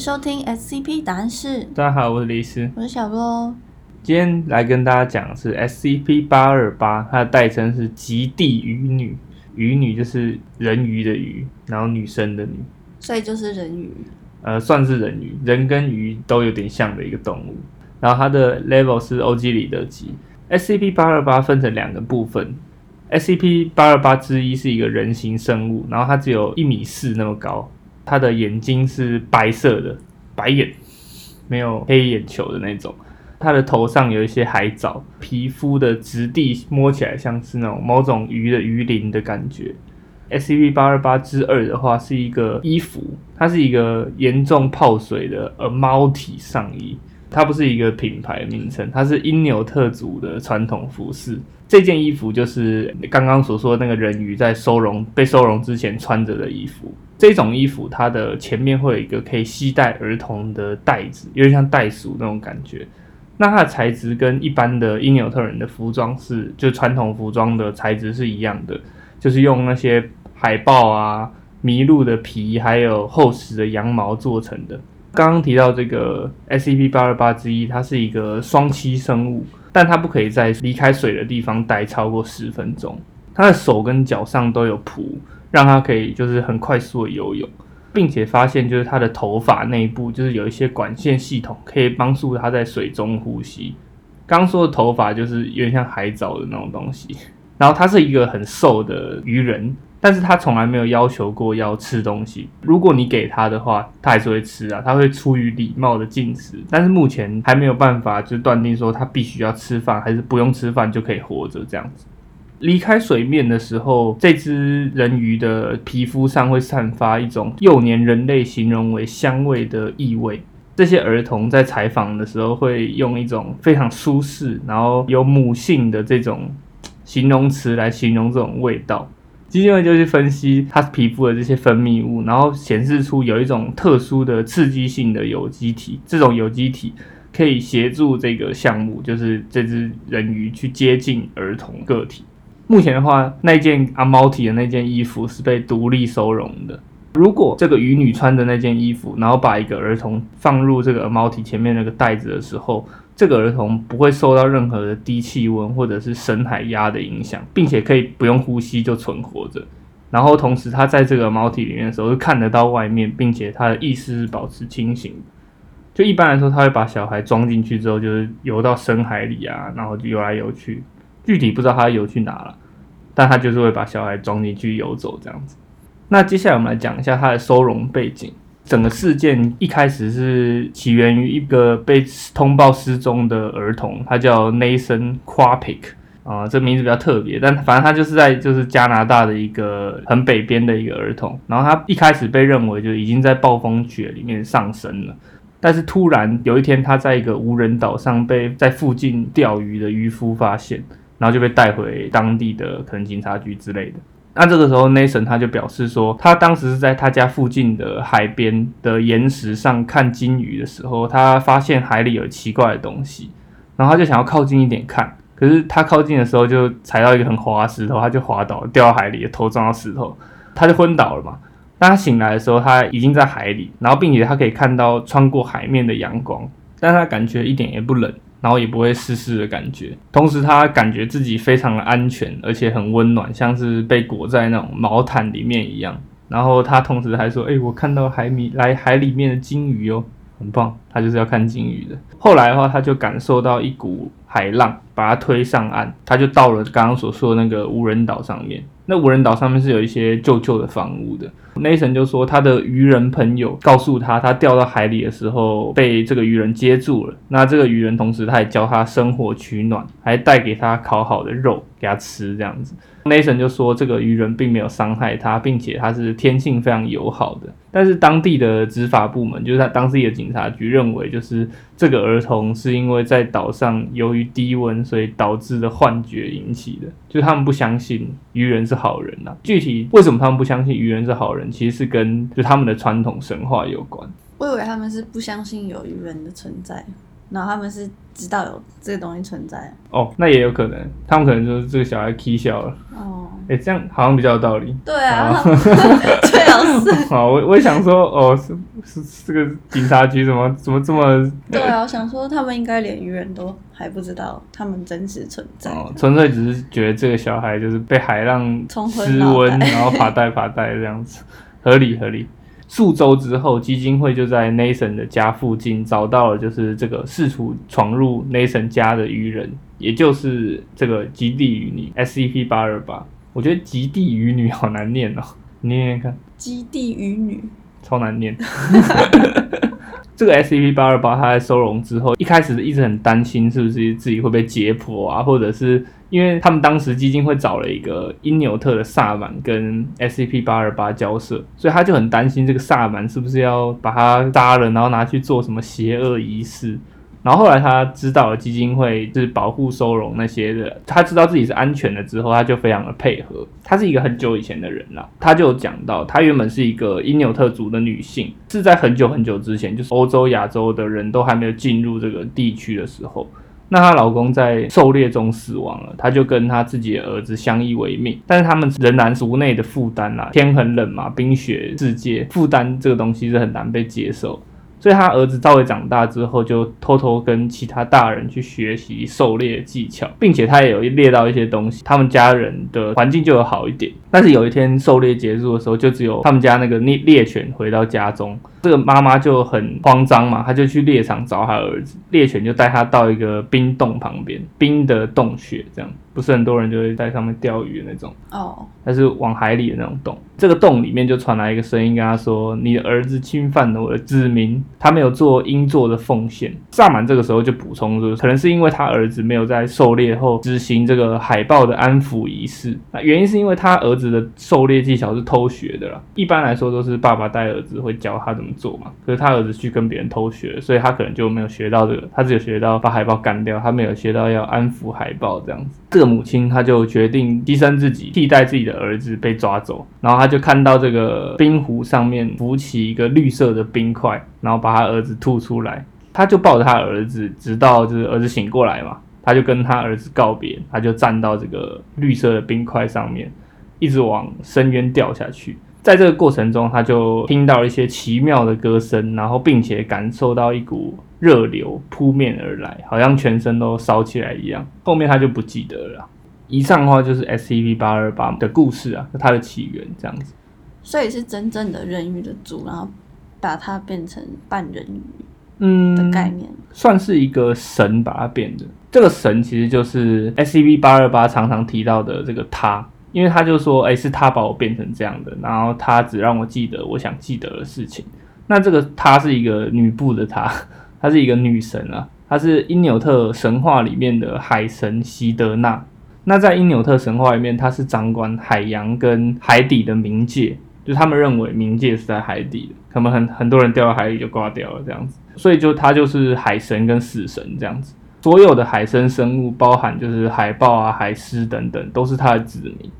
收听 SCP 答案室，大家好，我是李斯，我是小洛。今天来跟大家讲的是 SCP 八二八，它的代称是极地鱼女，鱼女就是人鱼的鱼，然后女生的女，所以就是人鱼。呃，算是人鱼，人跟鱼都有点像的一个动物。然后它的 level 是欧几里得级。SCP 八二八分成两个部分，SCP 八二八之一是一个人形生物，然后它只有一米四那么高，它的眼睛是白色的，白眼，没有黑眼球的那种。它的头上有一些海藻，皮肤的质地摸起来像是那种某种鱼的鱼鳞的感觉。SCP 八二八之二的话是一个衣服，它是一个严重泡水的呃猫体上衣，它不是一个品牌名称，它是因纽特族的传统服饰。这件衣服就是刚刚所说的那个人鱼在收容被收容之前穿着的衣服。这种衣服它的前面会有一个可以携带儿童的袋子，有点像袋鼠那种感觉。那它的材质跟一般的因纽特人的服装是，就传统服装的材质是一样的，就是用那些海豹啊、麋鹿的皮，还有厚实的羊毛做成的。刚刚提到这个 SCP 八二八之一，它是一个双栖生物，但它不可以在离开水的地方待超过十分钟。它的手跟脚上都有蹼，让它可以就是很快速的游泳。并且发现，就是它的头发内部就是有一些管线系统，可以帮助它在水中呼吸。刚说的头发就是有点像海藻的那种东西。然后它是一个很瘦的鱼人，但是他从来没有要求过要吃东西。如果你给他的话，他还是会吃啊，他会出于礼貌的进食。但是目前还没有办法就断定说他必须要吃饭，还是不用吃饭就可以活着这样子。离开水面的时候，这只人鱼的皮肤上会散发一种幼年人类形容为香味的异味。这些儿童在采访的时候会用一种非常舒适，然后有母性的这种形容词来形容这种味道。基金会就去分析它皮肤的这些分泌物，然后显示出有一种特殊的刺激性的有机体。这种有机体可以协助这个项目，就是这只人鱼去接近儿童个体。目前的话，那件阿猫体的那件衣服是被独立收容的。如果这个鱼女穿的那件衣服，然后把一个儿童放入这个阿猫体前面那个袋子的时候，这个儿童不会受到任何的低气温或者是深海压的影响，并且可以不用呼吸就存活着。然后同时，他在这个猫体里面的时候是看得到外面，并且他的意识是保持清醒。就一般来说，他会把小孩装进去之后，就是游到深海里啊，然后就游来游去。具体不知道他游去哪了，但他就是会把小孩装进去游走这样子。那接下来我们来讲一下他的收容背景。整个事件一开始是起源于一个被通报失踪的儿童，他叫 Nathan Quapik 啊，这名字比较特别，但反正他就是在就是加拿大的一个很北边的一个儿童。然后他一开始被认为就已经在暴风雪里面上升了。但是突然有一天，他在一个无人岛上被在附近钓鱼的渔夫发现。然后就被带回当地的可能警察局之类的。那这个时候，Nathan 他就表示说，他当时是在他家附近的海边的岩石上看金鱼的时候，他发现海里有奇怪的东西，然后他就想要靠近一点看。可是他靠近的时候就踩到一个很滑的石头，他就滑倒掉到海里，头撞到石头，他就昏倒了嘛。当他醒来的时候，他已经在海里，然后并且他可以看到穿过海面的阳光，但他感觉一点也不冷。然后也不会湿湿的感觉，同时他感觉自己非常的安全，而且很温暖，像是被裹在那种毛毯里面一样。然后他同时还说：“哎，我看到海米来海里面的鲸鱼哦，很棒。”他就是要看鲸鱼的。后来的话，他就感受到一股海浪把他推上岸，他就到了刚刚所说的那个无人岛上面。那无人岛上面是有一些旧旧的房屋的。Nathan 就说，他的渔人朋友告诉他，他掉到海里的时候被这个渔人接住了。那这个渔人同时他也教他生火取暖，还带给他烤好的肉给他吃，这样子。Nathan 就说，这个渔人并没有伤害他，并且他是天性非常友好的。但是当地的执法部门，就是他当地的警察局认为，就是这个儿童是因为在岛上由于低温，所以导致的幻觉引起的。就是他们不相信愚人是好人呐。具体为什么他们不相信愚人是好人，其实是跟就他们的传统神话有关。我以为他们是不相信有愚人的存在。然后他们是知道有这个东西存在。哦，那也有可能，他们可能就是这个小孩 k 笑了。哦，哎、这样好像比较有道理。对啊，好最好是。好，我我也想说，哦，是是这个警察局怎么怎么这么对啊，我想说他们应该连鱼人都还不知道他们真实存在。哦，纯粹只是觉得这个小孩就是被海浪冲昏失脑温，然后发呆发呆这样子，合理合理。数周之后，基金会就在 Nathan 的家附近找到了，就是这个试图闯入 Nathan 家的鱼人，也就是这个基地渔女 SCP 八二八。我觉得极地渔女好难念哦，你念念看。极地渔女，超难念。这个 SCP 八二八，它在收容之后，一开始一直很担心是不是自己会被解剖啊，或者是因为他们当时基金会找了一个因纽特的萨满跟 SCP 八二八交涉，所以他就很担心这个萨满是不是要把他杀了，然后拿去做什么邪恶仪式。然后后来他知道了基金会是保护收容那些的，他知道自己是安全的之后，他就非常的配合。他是一个很久以前的人啦，他就讲到，他原本是一个因纽特族的女性，是在很久很久之前，就是欧洲、亚洲的人都还没有进入这个地区的时候。那她老公在狩猎中死亡了，她就跟她自己的儿子相依为命，但是他们仍然族内的负担啦，天很冷嘛，冰雪世界，负担这个东西是很难被接受。所以他儿子稍微长大之后，就偷偷跟其他大人去学习狩猎技巧，并且他也有猎到一些东西，他们家人的环境就有好一点。但是有一天狩猎结束的时候，就只有他们家那个猎猎犬回到家中，这个妈妈就很慌张嘛，她就去猎场找她儿子，猎犬就带他到一个冰洞旁边，冰的洞穴这样。不是很多人就会在上面钓鱼的那种，哦，它是往海里的那种洞。这个洞里面就传来一个声音，跟他说：“你的儿子侵犯了我的子民，他没有做应做的奉献。”萨满这个时候就补充说，可能是因为他儿子没有在狩猎后执行这个海豹的安抚仪式。那原因是因为他儿子的狩猎技巧是偷学的啦，一般来说都是爸爸带儿子会教他怎么做嘛。可是他儿子去跟别人偷学，所以他可能就没有学到这个，他只有学到把海豹干掉，他没有学到要安抚海豹这样子。这个母亲她就决定牺牲自己，替代自己的儿子被抓走。然后她就看到这个冰湖上面浮起一个绿色的冰块，然后把她儿子吐出来。她就抱着她儿子，直到就是儿子醒过来嘛，她就跟她儿子告别，她就站到这个绿色的冰块上面，一直往深渊掉下去。在这个过程中，她就听到一些奇妙的歌声，然后并且感受到一股热流扑面而来，好像全身都烧起来一样。后面他就不记得了。以上的话就是 SCP 八二八的故事啊，它的起源这样子。所以是真正的人鱼的族，然后把它变成半人鱼嗯的概念。算是一个神把它变的。这个神其实就是 SCP 八二八常常提到的这个他，因为他就说，哎、是他把我变成这样的，然后他只让我记得我想记得的事情。那这个他是一个女部的她，她是一个女神啊，她是因纽特神话里面的海神希德纳。那在因纽特神话里面，她是掌管海洋跟海底的冥界，就他们认为冥界是在海底的，他们很很多人掉到海里就挂掉了这样子，所以就她就是海神跟死神这样子。所有的海生生物，包含就是海豹啊、海狮等等，都是她的子民。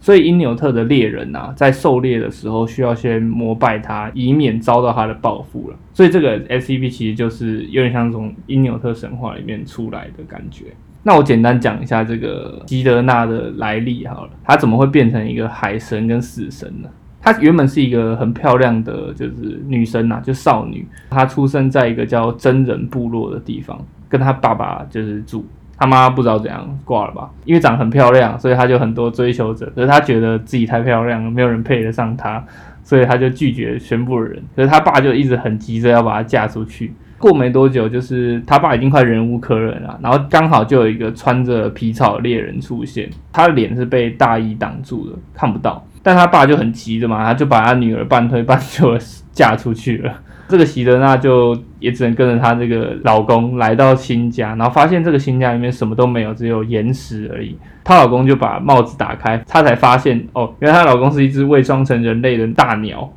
所以因纽特的猎人啊，在狩猎的时候需要先膜拜他，以免遭到他的报复了。所以这个 SCP 其实就是有点像从因纽特神话里面出来的感觉。那我简单讲一下这个基德纳的来历好了，他怎么会变成一个海神跟死神呢？她原本是一个很漂亮的，就是女生啊，就少女。她出生在一个叫真人部落的地方，跟她爸爸就是住。他妈不知道怎样挂了吧，因为长很漂亮，所以他就很多追求者。可是他觉得自己太漂亮了，没有人配得上他，所以他就拒绝全部的人。可是他爸就一直很急着要把她嫁出去。过没多久，就是他爸已经快忍无可忍了，然后刚好就有一个穿着皮草的猎人出现，他的脸是被大衣挡住的，看不到。但他爸就很急的嘛，他就把他女儿半推半就 嫁出去了。这个席德纳就也只能跟着她这个老公来到新家，然后发现这个新家里面什么都没有，只有岩石而已。她老公就把帽子打开，她才发现哦，原来她老公是一只伪装成人类的大鸟。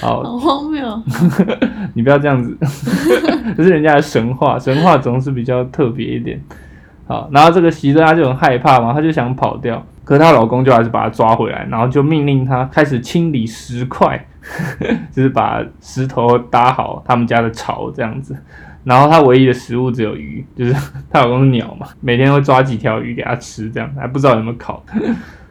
好，好荒谬！你不要这样子，这是人家的神话，神话总是比较特别一点。好，然后这个席德拉就很害怕嘛，她就想跑掉，可是她老公就还是把她抓回来，然后就命令她开始清理石块，就是把石头搭好他们家的巢这样子。然后她唯一的食物只有鱼，就是她老公是鸟嘛，每天会抓几条鱼给她吃，这样还不知道有没有烤。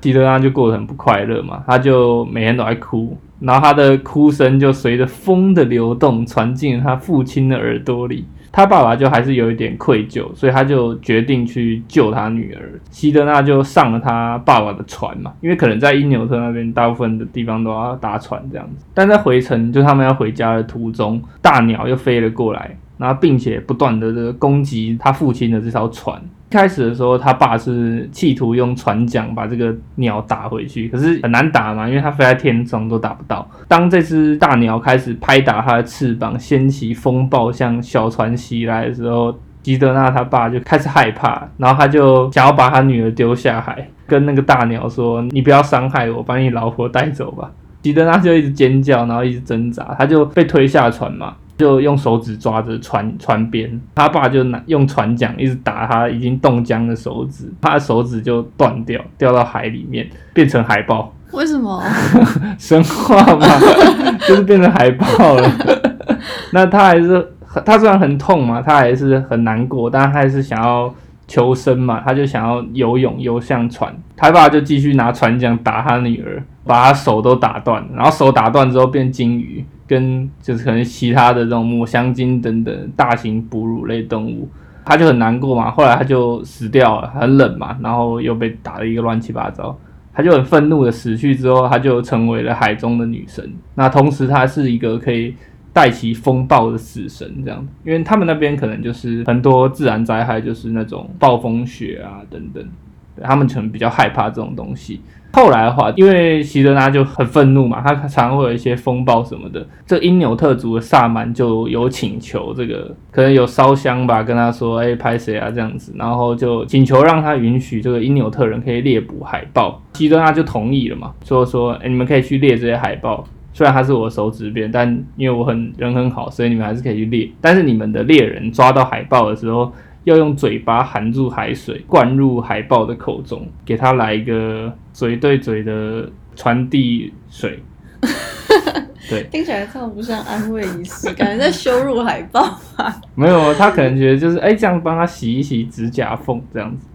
希德纳就过得很不快乐嘛，他就每天都在哭，然后他的哭声就随着风的流动传进了他父亲的耳朵里。他爸爸就还是有一点愧疚，所以他就决定去救他女儿。希德娜就上了他爸爸的船嘛，因为可能在因纽特那边大部分的地方都要搭船这样子。但在回程，就他们要回家的途中，大鸟又飞了过来，然后并且不断的这个攻击他父亲的这条船。开始的时候，他爸是企图用船桨把这个鸟打回去，可是很难打嘛，因为它飞在天中都打不到。当这只大鸟开始拍打它的翅膀，掀起风暴向小船袭来的时候，吉德纳他爸就开始害怕，然后他就想要把他女儿丢下海，跟那个大鸟说：“你不要伤害我，把你老婆带走吧。”吉德纳就一直尖叫，然后一直挣扎，他就被推下船嘛。就用手指抓着船船边，他爸就拿用船桨一直打他已经冻僵的手指，他的手指就断掉，掉到海里面，变成海豹。为什么？神话嘛，就是变成海豹了。那他还是他虽然很痛嘛，他还是很难过，但他还是想要求生嘛，他就想要游泳游向船。他爸就继续拿船桨打他女儿，把他手都打断，然后手打断之后变鲸鱼。跟就是可能其他的这种抹香鲸等等大型哺乳类动物，他就很难过嘛。后来他就死掉了，很冷嘛，然后又被打了一个乱七八糟，他就很愤怒的死去之后，他就成为了海中的女神。那同时，他是一个可以带起风暴的死神，这样，因为他们那边可能就是很多自然灾害，就是那种暴风雪啊等等，他们可能比较害怕这种东西。后来的话，因为希德纳就很愤怒嘛，他常常会有一些风暴什么的。这因纽特族的萨满就有请求，这个可能有烧香吧，跟他说：“哎，拍谁啊？”这样子，然后就请求让他允许这个因纽特人可以猎捕海豹。希德纳就同意了嘛，说说：“哎，你们可以去猎这些海豹，虽然他是我手指边，但因为我很人很好，所以你们还是可以去猎。但是你们的猎人抓到海豹的时候。”要用嘴巴含住海水，灌入海豹的口中，给它来一个嘴对嘴的传递水。对，听起来这么不像安慰仪式，感觉在羞辱海豹吧？没有，他可能觉得就是哎，这样帮他洗一洗指甲缝，这样子。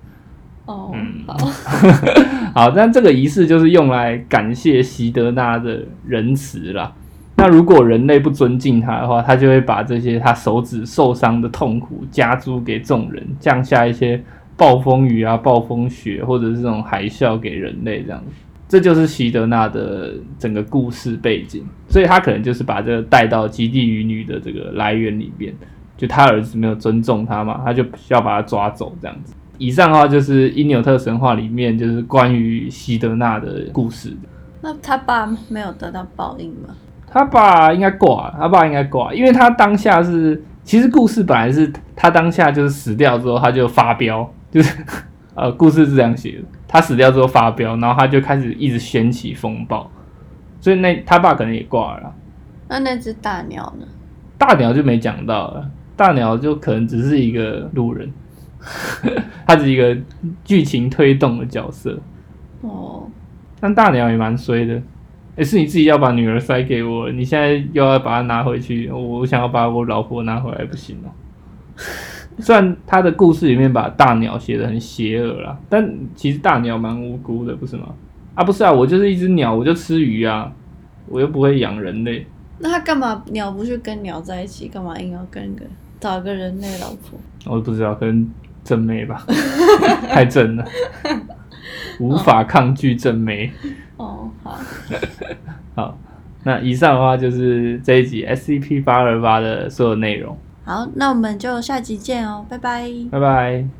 哦，好，好，但这个仪式就是用来感谢席德纳的仁慈啦。那如果人类不尊敬他的话，他就会把这些他手指受伤的痛苦加诸给众人，降下一些暴风雨啊、暴风雪或者是这种海啸给人类这样子。这就是席德纳的整个故事背景，所以他可能就是把这个带到极地渔女的这个来源里面，就他儿子没有尊重他嘛，他就需要把他抓走这样子。以上的话就是因纽特神话里面就是关于希德纳的故事。那他爸没有得到报应吗？他爸应该挂，他爸应该挂，因为他当下是，其实故事本来是他当下就是死掉之后他就发飙，就是呃故事是这样写的，他死掉之后发飙，然后他就开始一直掀起风暴，所以那他爸可能也挂了。那那只大鸟呢？大鸟就没讲到了，大鸟就可能只是一个路人，他是一个剧情推动的角色。哦，但大鸟也蛮衰的。也是你自己要把女儿塞给我，你现在又要把她拿回去，我想要把我老婆拿回来，不行哦。虽然他的故事里面把大鸟写的很邪恶啦，但其实大鸟蛮无辜的，不是吗？啊，不是啊，我就是一只鸟，我就吃鱼啊，我又不会养人类。那他干嘛鸟不去跟鸟在一起，干嘛硬要跟个找个人类老婆？我不知道，可能正妹吧，太正了。无法抗拒正妹。哦，好，好，那以上的话就是这一集 SCP 八二八的所有内容。好，那我们就下集见哦，拜拜，拜拜。